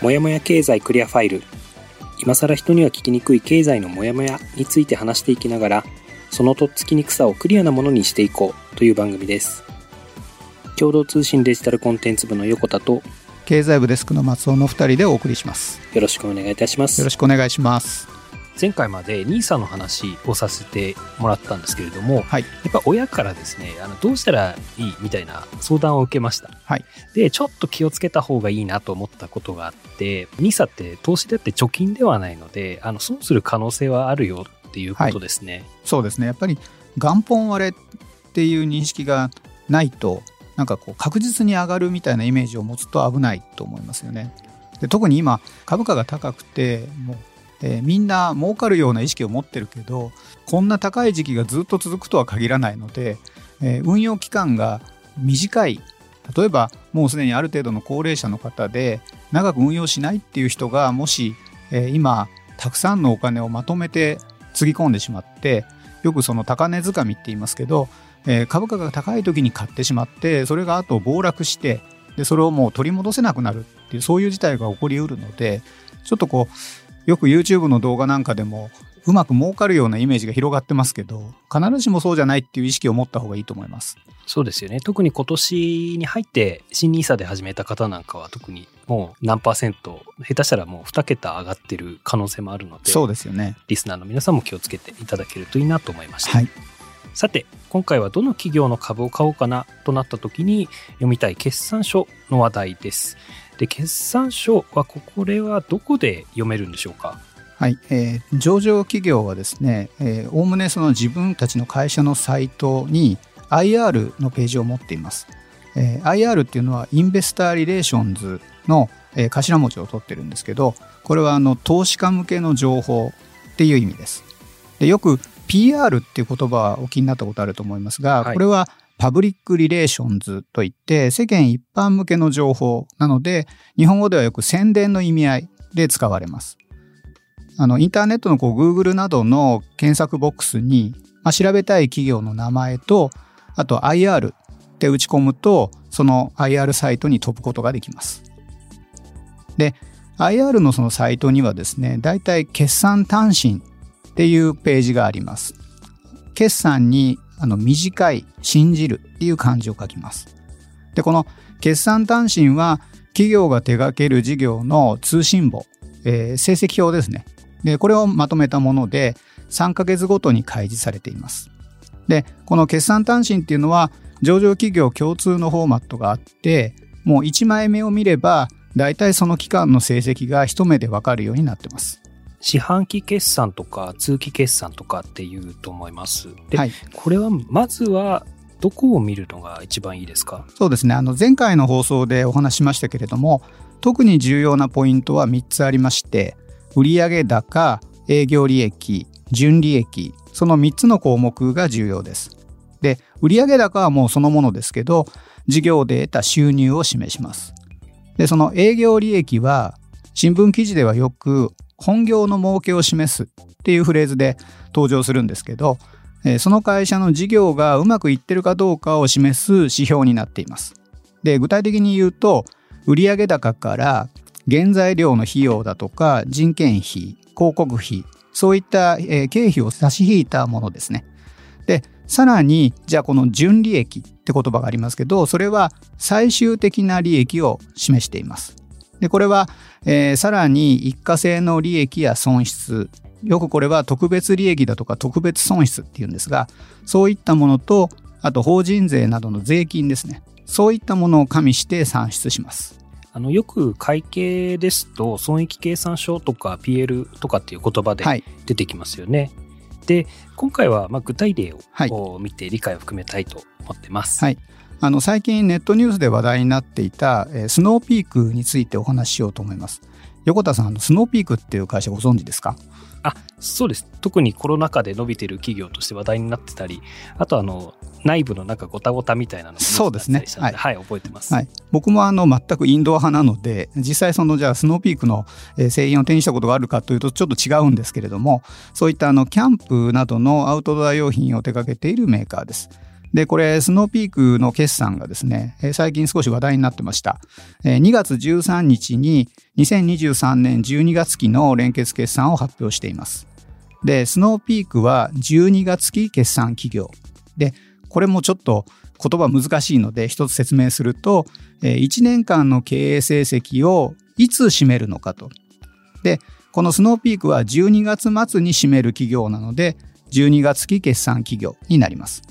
もやもや経済クリアファイル。今更人には聞きにくい経済のモヤモヤについて話していきながらそのとっつきにくさをクリアなものにしていこうという番組です。共同通信デジタルコンテンツ部の横田と経済部デスクの松尾の2人でお送りします。よろしくお願いいたします。よろしくお願いします前回まで NISA の話をさせてもらったんですけれども、はい、やっぱ親からですねあのどうしたらいいみたいな相談を受けました、はい、でちょっと気をつけた方がいいなと思ったことがあって NISA って投資であって貯金ではないのであの損する可能性はあるよっていうことですね、はい、そうですね。やっぱり元本割れっていう認識がないとなんかこう確実に上がるみたいなイメージを持つと危ないと思いますよね。で特に今株価が高くてもうえー、みんな儲かるような意識を持ってるけどこんな高い時期がずっと続くとは限らないので、えー、運用期間が短い。例えばもうすでにある程度の高齢者の方で長く運用しないっていう人がもし、えー、今たくさんのお金をまとめてつぎ込んでしまってよくその高値掴みって言いますけど、えー、株価が高い時に買ってしまってそれがあと暴落してでそれをもう取り戻せなくなるっていうそういう事態が起こりうるのでちょっとこうよく YouTube の動画なんかでもうまく儲かるようなイメージが広がってますけど必ずしもそうじゃないっていう意識を持った方がいいと思います。そうですよね。特に今年に入って新 NISA で始めた方なんかは特にもう何パーセント下手したらもう2桁上がってる可能性もあるのでそうですよね。リスナーの皆さんも気をつけていただけるといいなと思いました、はい、さて今回はどの企業の株を買おうかなとなった時に読みたい決算書の話題ですで決算書はこれはどこで読めるんでしょうか？はい、えー、上場企業はですね、おおむねその自分たちの会社のサイトに IR のページを持っています。えー、IR っていうのは Investor Relations の、えー、頭文字を取ってるんですけど、これはあの投資家向けの情報っていう意味です。でよく PR っていう言葉はお気になったことあると思いますが、はい、これは Public Relations といって世間一般向けの情報なので日本語ではよく宣伝の意味合いで使われます。あの、インターネットのこう Google などの検索ボックスに、まあ、調べたい企業の名前と、あと IR って打ち込むと、その IR サイトに飛ぶことができます。で、IR のそのサイトにはですね、だいたい決算単身っていうページがあります。決算にあの短い信じるっていう漢字を書きます。で、この決算単身は企業が手掛ける事業の通信簿、えー、成績表ですね。で、これをまとめたもので、3ヶ月ごとに開示されています。で、この決算単身っていうのは、上場企業共通のフォーマットがあって、もう1枚目を見れば、大体その期間の成績が一目でわかるようになってます。四半期決算とか通期決算とかっていうと思います。で、はい、これはまずはどこを見るのが一番いいですか？そうですね。あの前回の放送でお話しましたけれども、特に重要なポイントは3つありまして、売上高、営業利益、純利益、その3つの項目が重要です。で、売上高はもうそのものですけど、事業で得た収入を示します。で、その営業利益は、新聞記事ではよく本業の儲けを示すっていうフレーズで登場するんですけど、その会社の事業がうまくいってるかどうかを示す指標になっています。で、具体的に言うと、売上高から原材料の費用だとか人件費、広告費、そういった、え経費を差し引いたものですね。で、さらに、じゃあこの純利益って言葉がありますけど、それは最終的な利益を示しています。で、これは、えー、さらに一過性の利益や損失、よくこれは特別利益だとか特別損失っていうんですが、そういったものと、あと法人税などの税金ですね。そういったものを加味して算出します。あのよく会計ですと損益計算書とか PL とかっていう言葉で出てきますよね。はい、で今回はま具体例を見て理解を含めたいと思ってます。はい、あの最近ネットニュースで話題になっていた、えスノーピークについてお話ししようと思います。横田さんあのスノーピークっていう会社ご存知ですか？あそうです。特にコロナ禍で伸びてる企業として話題になってたりあとあの内部のなんかごたごたみたいなのもそうですね。はい、はい、覚えてます、はい、僕もあの全くインドア派なので実際そのじゃあスノーピークの製品を手にしたことがあるかというとちょっと違うんですけれどもそういったあのキャンプなどのアウトドア用品を手掛けているメーカーですで、これ、スノーピークの決算がですね、最近少し話題になってました。2月13日に2023年12月期の連結決算を発表しています。で、スノーピークは12月期決算企業。で、これもちょっと言葉難しいので一つ説明すると、1年間の経営成績をいつ占めるのかと。で、このスノーピークは12月末に占める企業なので、12月期決算企業になります。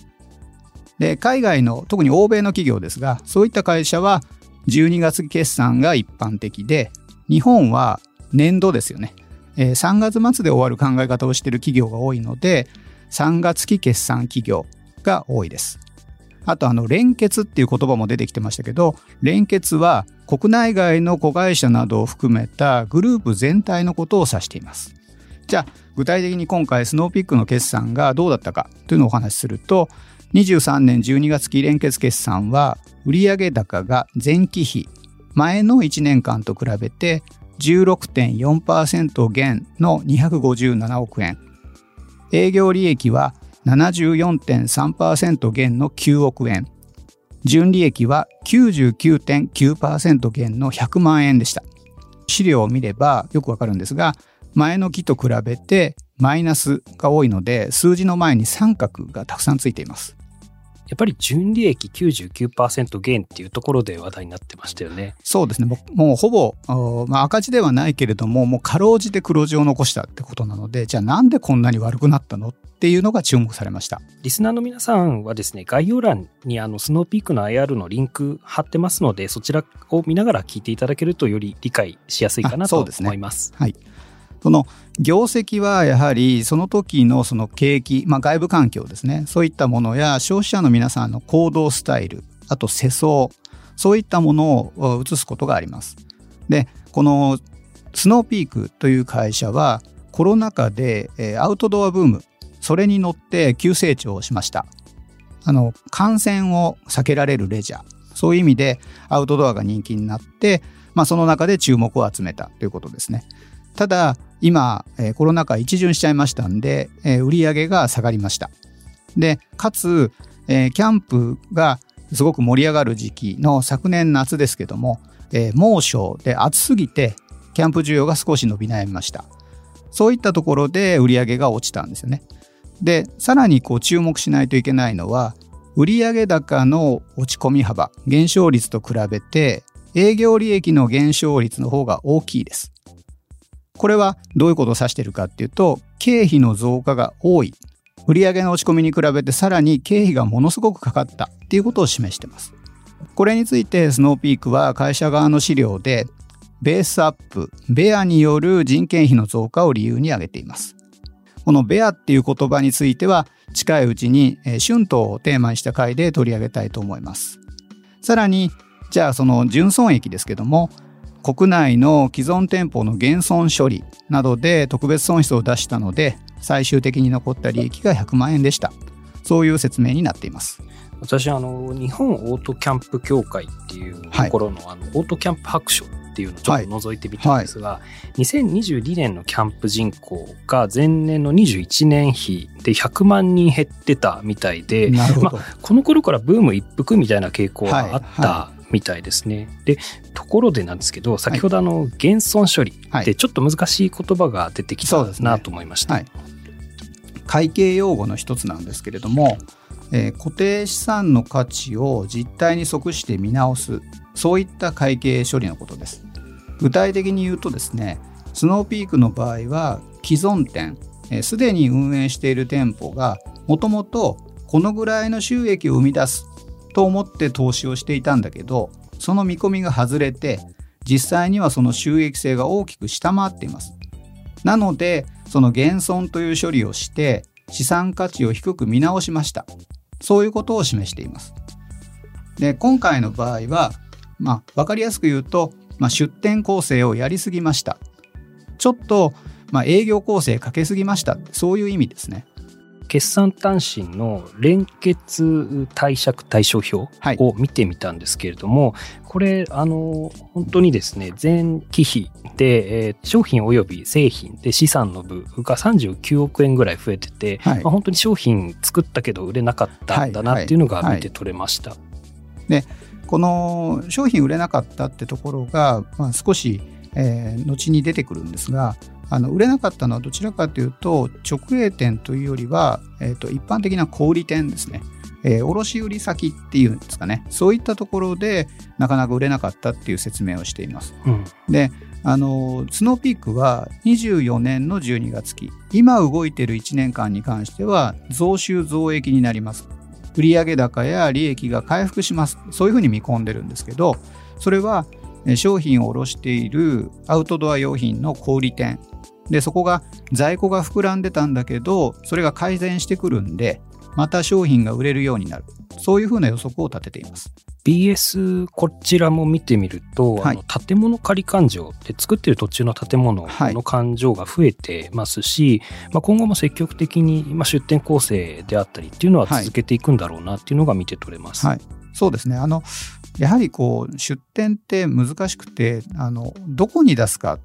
で、海外の、特に欧米の企業ですが、そういった会社は12月決算が一般的で、日本は年度ですよね。えー、3月末で終わる考え方をしている企業が多いので、3月期決算企業が多いです。あと、あの、連結っていう言葉も出てきてましたけど、連結は国内外の子会社などを含めたグループ全体のことを指しています。じゃあ、具体的に今回スノーピックの決算がどうだったかというのをお話しすると、23年12月期連結決算は売上高が前期比前の1年間と比べて16.4%減の257億円。営業利益は74.3%減の9億円。純利益は99.9%減の100万円でした。資料を見ればよくわかるんですが前の期と比べてマイナスが多いので数字の前に三角がたくさんついています。やっぱり純利益99%減っていうところで話題になってましたよね。そうですね。もうほぼ、まあ、赤字ではないけれども、もうかろうじて黒字を残したってことなので、じゃあなんでこんなに悪くなったのっていうのが注目されました。リスナーの皆さんはですね、概要欄にあのスノーピークの IR のリンク貼ってますので、そちらを見ながら聞いていただけるとより理解しやすいかなと思います。すね、はい。その業績はやはりその時のその景気、まあ、外部環境ですねそういったものや消費者の皆さんの行動スタイルあと世相そういったものを移すことがあります。でこのスノーピークという会社はコロナ禍でアウトドアブームそれに乗って急成長しました。あの感染を避けられるレジャーそういう意味でアウトドアが人気になって、まあ、その中で注目を集めたということですね。ただ今、えー、コロナ禍一巡しちゃいましたんで、えー、売り上げが下がりました。で、かつ、えー、キャンプがすごく盛り上がる時期の昨年夏ですけども、えー、猛暑で暑すぎて、キャンプ需要が少し伸び悩みました。そういったところで売り上げが落ちたんですよね。で、さらにこう注目しないといけないのは、売上高の落ち込み幅、減少率と比べて、営業利益の減少率の方が大きいです。これはどういうことを指しているかっていうと、経費の増加が多い。売上の落ち込みに比べてさらに経費がものすごくかかったっていうことを示しています。これについてスノーピークは会社側の資料でベースアップ、ベアによる人件費の増加を理由に挙げています。このベアっていう言葉については近いうちに春闘をテーマにした回で取り上げたいと思います。さらに、じゃあその純損益ですけども、国内の既存店舗の減損処理などで特別損失を出したので最終的に残った利益が100万円でした。そういう説明になっています。私あの日本オートキャンプ協会っていうところのはい、あのオートキャンプ白書っていうのをちょっと覗いてみたんですが、はい。はい、2022年のキャンプ人口が前年の21年比で100万人減ってたみたいで、まあ、この頃からブーム一服みたいな傾向があったみたいですね。で、ところでなんですけど、先ほどあの、減損処理ってちょっと難しい言葉が出てきたなと思いました。はい、会計用語の一つなんですけれども、えー、固定資産の価値を実態に即して見直す、そういった会計処理のことです。具体的に言うとですね、スノーピークの場合は既存店、す、え、で、に運営している店舗がもともとこのぐらいの収益を生み出すと思って投資をしていたんだけどその見込みが外れて実際にはその収益性が大きく下回っています。なのでその減損という処理をして資産価値を低く見直しました。そういうことを示しています。で今回の場合はまあ分かりやすく言うと、まあ、出店構成をやりすぎました。ちょっと、まあ、営業構成かけすぎましたそういう意味ですね。決算単身の連結貸借対照表を見てみたんですけれども、はい、これ、あの、本当にですね、前期比で、えー、商品及び製品で資産の部が39億円ぐらい増えてて、はい、まあ、本当に商品作ったけど売れなかったんだなっていうのが見て取れました。でこの商品売れなかったってところが、まあ、少し、えー、後に出てくるんですが、あの売れなかったのはどちらかというと直営店というよりは、えーと、一般的な小売店ですね、えー、卸売先っていうんですかね。そういったところでなかなか売れなかったっていう説明をしています。うん、であのスノーピークは24年の12月期。今動いている1年間に関しては増収増益になります。売上高や利益が回復します。そういうふうに見込んでるんですけどそれは商品を卸しているアウトドア用品の小売店で、そこが在庫が膨らんでたんだけど、それが改善してくるんで、また商品が売れるようになる。そういうふうな予測を立てています。BS こちらも見てみると、はい、あの建物仮勘定で作ってる途中の建物の勘定が増えてますし、はい、まあ、今後も積極的に、まあ、出店構成であったりっていうのは続けていくんだろうなっていうのが見て取れます。はい、そうですねあのやはりこう出店って難しくてあのどこに出すか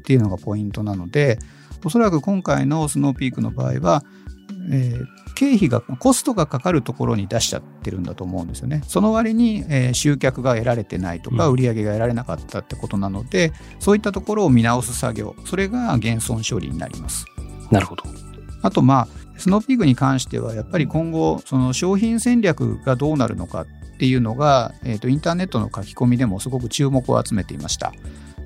っていうのがポイントなのでおそらく今回のスノーピークの場合は、えー、経費がコストがかかるところに出しちゃってるんだと思うんですよね。その割に、えー、集客が得られてないとか、売り上げが得られなかったってことなので、うん、そういったところを見直す作業それが減損処理になります。なるほどあとまあスノーピークに関してはやっぱり今後その商品戦略がどうなるのかっていうのが、えーとインターネットの書き込みでもすごく注目を集めていました。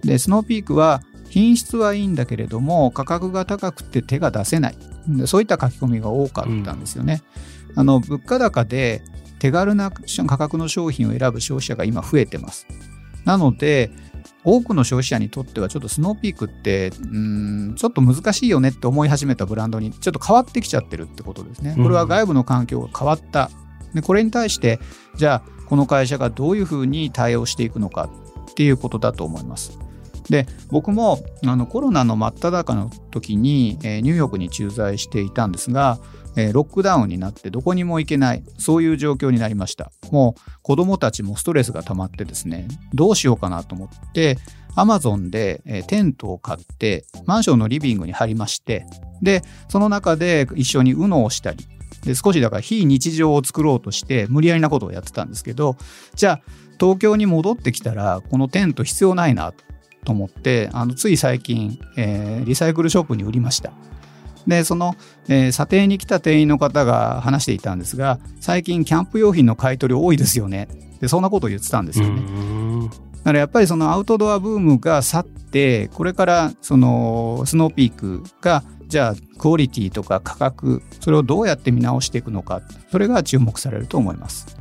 でスノーピークは品質はいいんだけれども価格が高くて手が出せないそういった書き込みが多かったんですよね。うん、あの物価高で手軽な価格の商品を選ぶ消費者が今増えてます。なので多くの消費者にとってはちょっとスノーピークってうんちょっと難しいよねって思い始めたブランドにちょっと変わってきちゃってるってことですね。これは外部の環境が変わった。でこれに対してじゃあこの会社がどういうふうに対応していくのかっていうことだと思います。で僕もあのコロナの真っ只中の時に、えー、ニューヨークに駐在していたんですが、えー、ロックダウンになってどこにも行けないそういう状況になりました。もう子供たちもストレスが溜まってですねどうしようかなと思ってアマゾンで、えー、テントを買ってマンションのリビングに貼りましてでその中で一緒に UNO をしたりで少しだから非日常を作ろうとして無理やりなことをやってたんですけどじゃあ東京に戻ってきたらこのテント必要ないなと思ってあのつい最近、えー、リサイクルショップに売りました。でその、えー、査定に来た店員の方が話していたんですが最近キャンプ用品の買い取り多いですよね。でそんなことを言ってたんですよね。だからやっぱりそのアウトドアブームが去ってこれからそのスノーピークがじゃあクオリティとか価格それをどうやって見直していくのかそれが注目されると思います。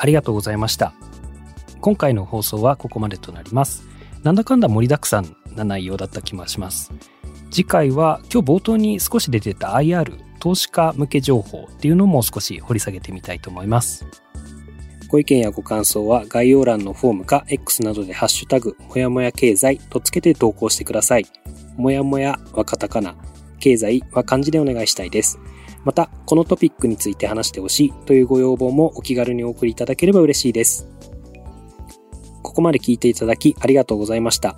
ありがとうございました。今回の放送はここまでとなりますなんだかんだ盛りだくさんな内容だった気もします。次回は今日冒頭に少し出てた IR 投資家向け情報っていうのも少し掘り下げてみたいと思います。ご意見やご感想は概要欄のフォームか X などでハッシュタグもやもや経済とつけて投稿してください。もやもやはカタカナ、経済は漢字でお願いしたいです。また、このトピックについて話してほしいというご要望もお気軽にお送りいただければ嬉しいです。ここまで聞いていただきありがとうございました。